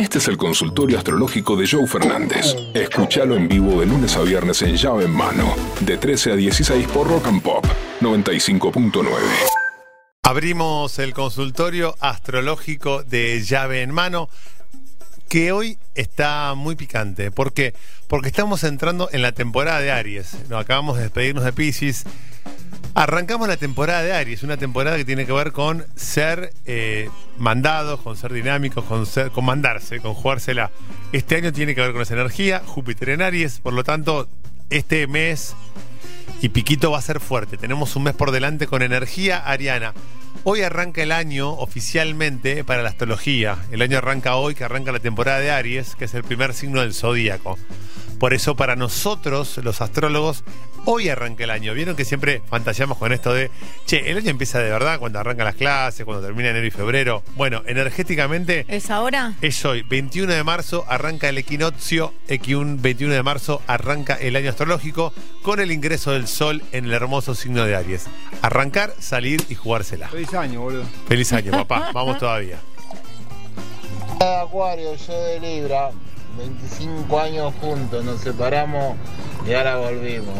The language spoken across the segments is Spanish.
Este es el consultorio astrológico de Joe Fernández. Escúchalo en vivo de lunes a viernes en llave en mano, de 13 a 16 por Rock and Pop 95.9. Abrimos el consultorio astrológico de llave en mano, que hoy está muy picante. ¿Por qué? Porque estamos entrando en la temporada de Aries. Nos acabamos de despedirnos de Pisces. Arrancamos la temporada de Aries, una temporada que tiene que ver con ser eh, mandados, con ser dinámicos, con, ser, con mandarse, con jugársela. Este año tiene que ver con esa energía, Júpiter en Aries, por lo tanto, este mes y Piquito va a ser fuerte. Tenemos un mes por delante con energía ariana. Hoy arranca el año oficialmente para la astrología. El año arranca hoy, que arranca la temporada de Aries, que es el primer signo del zodíaco. Por eso para nosotros, los astrólogos, hoy arranca el año. Vieron que siempre fantaseamos con esto de, che, el año empieza de verdad cuando arrancan las clases, cuando termina enero y febrero. Bueno, energéticamente... ¿Es ahora? Es hoy, 21 de marzo, arranca el equinoccio, equiun 21 de marzo arranca el año astrológico con el ingreso del sol en el hermoso signo de Aries. Arrancar, salir y jugársela. Feliz año, boludo. Feliz año, papá. Vamos todavía. Acuario, yo de Libra, 25 años juntos, nos separamos y ahora volvimos.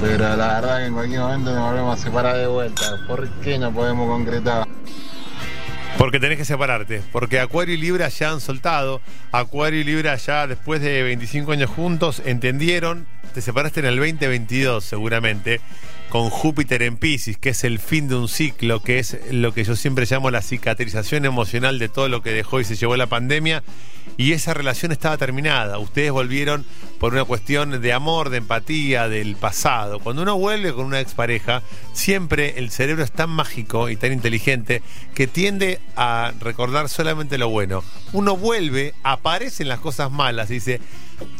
Pero la verdad que en cualquier momento nos volvemos a separar de vuelta. ¿Por qué no podemos concretar? Porque tenés que separarte. Porque Acuario y Libra ya han soltado. Acuario y Libra ya después de 25 años juntos entendieron. Te separaste en el 2022 seguramente. Con Júpiter en Pisces, que es el fin de un ciclo, que es lo que yo siempre llamo la cicatrización emocional de todo lo que dejó y se llevó la pandemia. Y esa relación estaba terminada. Ustedes volvieron por una cuestión de amor, de empatía, del pasado. Cuando uno vuelve con una expareja, siempre el cerebro es tan mágico y tan inteligente que tiende a recordar solamente lo bueno. Uno vuelve, aparecen las cosas malas y dice,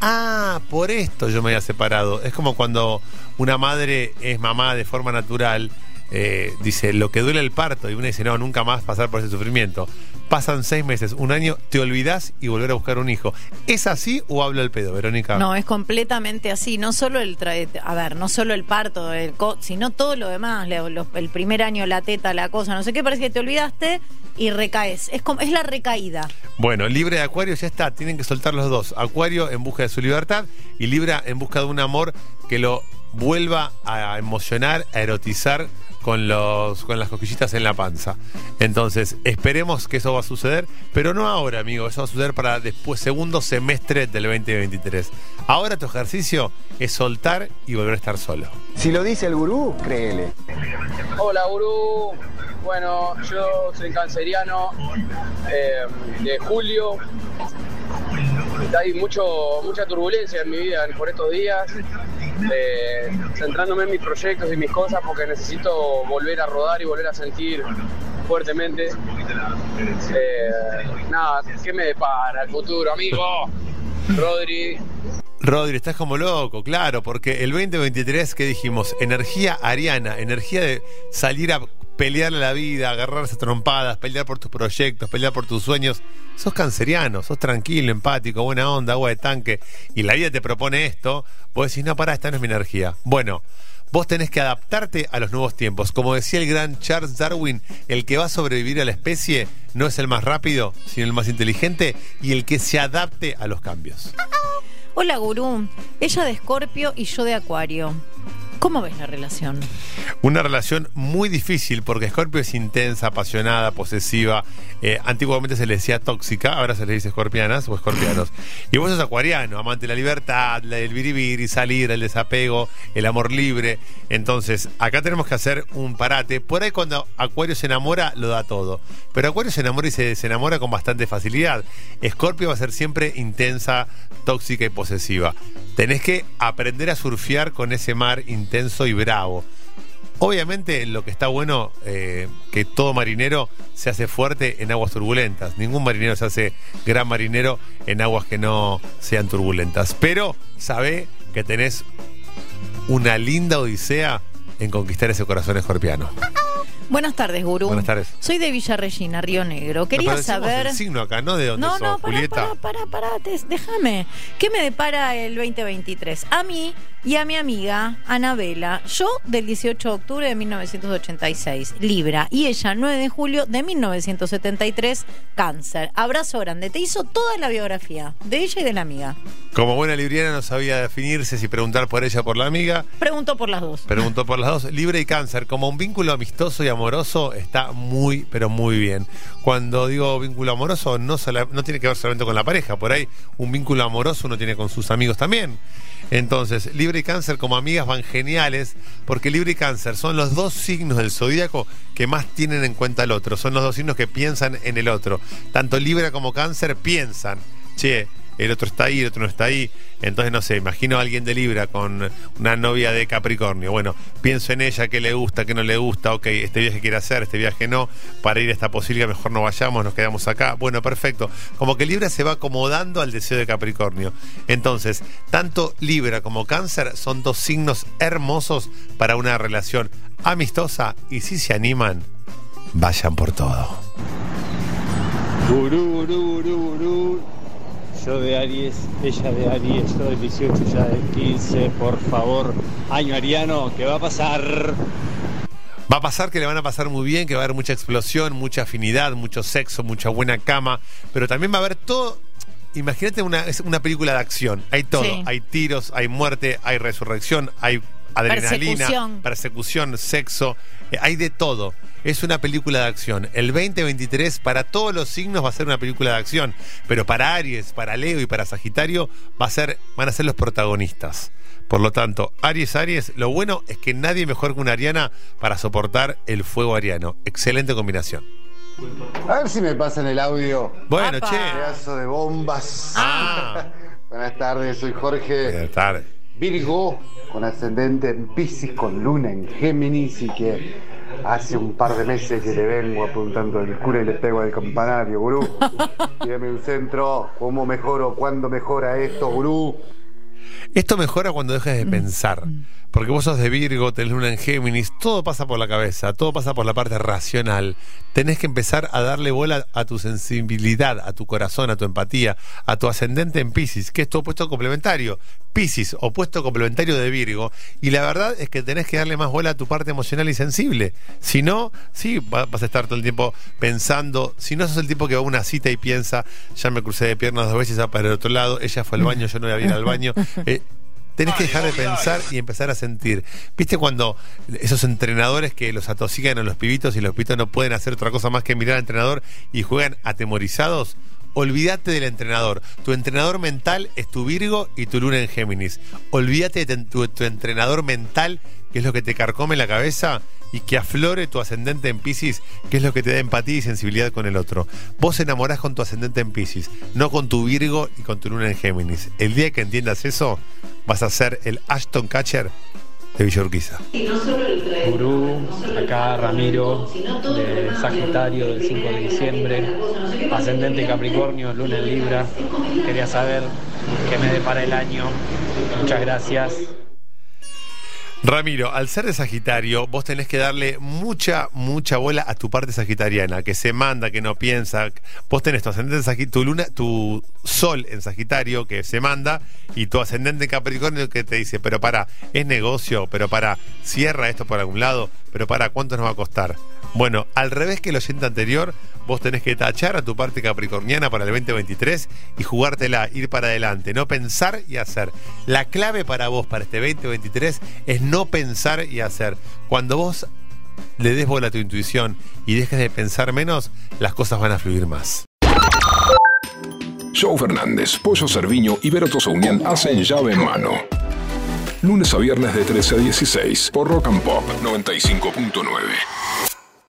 ah, por esto yo me había separado. Es como cuando una madre es mamá de forma natural. eh, dice, lo que duele el parto, y uno dice, no, nunca más pasar por ese sufrimiento. Pasan seis meses, un año, te olvidás y volver a buscar un hijo. ¿Es así o hablo el pedo, Verónica? No, es completamente así. No solo el, tra- a ver, no solo el parto, el co- sino todo lo demás. le- lo- el primer año, la teta, la cosa, no sé qué, parece que te olvidaste y recaes. Es, como, es la recaída. Bueno, Libre de Acuario ya está, tienen que soltar los dos. Acuario en busca de su libertad y Libra en busca de un amor que lo vuelva a emocionar, a erotizar con, los, con las coquillitas en la panza. Entonces, esperemos que eso va a suceder, pero no ahora, amigo, eso va a suceder para después, segundo semestre del 2023. Ahora tu ejercicio es soltar y volver a estar solo. Si lo dice el gurú, créele. Hola, gurú. Bueno, yo soy canceriano eh, de julio. Hay mucho, mucha turbulencia en mi vida por estos días, eh, centrándome en mis proyectos y mis cosas porque necesito volver a rodar y volver a sentir fuertemente. Eh, nada, ¿qué me depara el futuro, amigo? Rodri, Rodri, estás como loco, claro, porque el 2023, ¿qué dijimos? Energía ariana, energía de salir a pelearle la vida, agarrarse trompadas, pelear por tus proyectos, pelear por tus sueños. Sos canceriano, sos tranquilo, empático, buena onda, agua de tanque, y la vida te propone esto, vos decís, no, pará, esta no es mi energía. Bueno, vos tenés que adaptarte a los nuevos tiempos. Como decía el gran Charles Darwin, el que va a sobrevivir a la especie no es el más rápido, sino el más inteligente y el que se adapte a los cambios. Hola, gurú. Ella de Escorpio y yo de Acuario. ¿Cómo ves la relación? Una relación muy difícil porque Scorpio es intensa, apasionada, posesiva. Eh, antiguamente se le decía tóxica, ahora se le dice escorpianas o escorpianos. Y vos sos acuariano, amante de la libertad, del biribiri, salir, el desapego, el amor libre. Entonces, acá tenemos que hacer un parate. Por ahí cuando Acuario se enamora, lo da todo. Pero Acuario se enamora y se desenamora con bastante facilidad. Escorpio va a ser siempre intensa, tóxica y posesiva. Tenés que aprender a surfear con ese mar intenso y bravo. Obviamente lo que está bueno, eh, que todo marinero se hace fuerte en aguas turbulentas. Ningún marinero se hace gran marinero en aguas que no sean turbulentas. Pero sabe que tenés una linda odisea en conquistar ese corazón escorpiano. Buenas tardes, Gurú. Buenas tardes. Soy de Villa Regina, Río Negro. Quería saber. el signo acá, no de dónde No, sos, no, pará, Julieta. pará, pará, pará, déjame. ¿Qué me depara el 2023? A mí y a mi amiga Anabela, yo del 18 de octubre de 1986, Libra, y ella 9 de julio de 1973, Cáncer. Abrazo grande. Te hizo toda la biografía de ella y de la amiga. Como buena libriana no sabía definirse si preguntar por ella o por la amiga. Pregunto por las dos. Preguntó por las dos. Libre y cáncer, como un vínculo amistoso y amoroso, está muy, pero muy bien. Cuando digo vínculo amoroso, no, sola- no tiene que ver solamente con la pareja. Por ahí, un vínculo amoroso uno tiene con sus amigos también. Entonces, Libre y Cáncer como amigas van geniales, porque Libre y Cáncer son los dos signos del zodíaco que más tienen en cuenta al otro. Son los dos signos que piensan en el otro. Tanto Libra como Cáncer piensan, che, el otro está ahí, el otro no está ahí. Entonces, no sé, imagino a alguien de Libra con una novia de Capricornio. Bueno, pienso en ella, qué le gusta, qué no le gusta. Ok, este viaje quiere hacer, este viaje no. Para ir a esta posibilidad, mejor no vayamos, nos quedamos acá. Bueno, perfecto. Como que Libra se va acomodando al deseo de Capricornio. Entonces, tanto Libra como Cáncer son dos signos hermosos para una relación amistosa. Y si se animan, vayan por todo. Yo de Aries, ella de Aries, yo del 18, ya del 15, por favor. Año ariano, ¿qué va a pasar? Va a pasar que le van a pasar muy bien, que va a haber mucha explosión, mucha afinidad, mucho sexo, mucha buena cama, pero también va a haber todo. Imagínate una, es una película de acción. Hay todo. Sí. Hay tiros, hay muerte, hay resurrección, hay adrenalina, Persecución. persecución, sexo. eh, hay de todo. Es una película de acción. El 2023 para todos los signos va a ser una película de acción, pero para Aries, para Leo y para Sagitario va a ser, van a ser los protagonistas. Por lo tanto, Aries, Aries, lo bueno es que nadie mejor que una ariana para soportar el fuego ariano. Excelente combinación. A ver si me pasan el audio. Bueno, Apa. che. Pedazo de bombas. Ah, Buenas tardes, soy Jorge buenas tardes. Virgo, con ascendente en Pisces, con luna en Géminis y que hace un par de meses que le vengo apuntando el cura y le pego al campanario, gurú. Dígame un centro, ¿cómo mejoro? ¿Cuándo mejora esto, gurú? Esto mejora cuando dejes de pensar. Porque vos sos de Virgo, tenés luna en Géminis, todo pasa por la cabeza, todo pasa por la parte racional. Tenés que empezar a darle bola a tu sensibilidad, a tu corazón, a tu empatía, a tu ascendente en Pisces, que es tu opuesto complementario. Pisces, opuesto complementario de Virgo. Y la verdad es que tenés que darle más bola a tu parte emocional y sensible. Si no, sí, va- vas a estar todo el tiempo pensando. Si no sos el tipo que va a una cita y piensa, ya me crucé de piernas dos veces, va para el otro lado, ella fue al baño, yo no voy a ir al baño. Eh, Tenés que dejar de pensar y empezar a sentir. ¿Viste cuando esos entrenadores que los atosigan a los pibitos y los pibitos no pueden hacer otra cosa más que mirar al entrenador y juegan atemorizados? Olvídate del entrenador. Tu entrenador mental es tu Virgo y tu Luna en Géminis. Olvídate de tu, tu entrenador mental, que es lo que te carcome la cabeza, y que aflore tu ascendente en Pisces, que es lo que te da empatía y sensibilidad con el otro. Vos enamorás con tu ascendente en Pisces, no con tu Virgo y con tu Luna en Géminis. El día que entiendas eso, vas a ser el Ashton Catcher de Villa Urquiza. Gurú, acá Ramiro, de Sagitario, del 5 de diciembre. Ascendente Capricornio, luna en Libra. Quería saber qué me depara el año. Muchas gracias. Ramiro, al ser de Sagitario, vos tenés que darle mucha, mucha bola a tu parte sagitariana, que se manda, que no piensa. Vos tenés tu ascendente en Sagitario, tu luna, tu sol en Sagitario, que se manda, y tu ascendente en Capricornio que te dice, pero para, es negocio, pero para, cierra esto por algún lado, pero para, ¿cuánto nos va a costar? Bueno, al revés que el oyente anterior, vos tenés que tachar a tu parte capricorniana para el 2023 y jugártela, ir para adelante, no pensar y hacer. La clave para vos para este 2023 es no pensar y hacer. Cuando vos le des bola a tu intuición y dejes de pensar menos, las cosas van a fluir más. Joe Fernández, Pollo Cerviño y Vero Tosaunian hacen llave en mano. Lunes a viernes de 13 a 16 por Rock and Pop 95.9.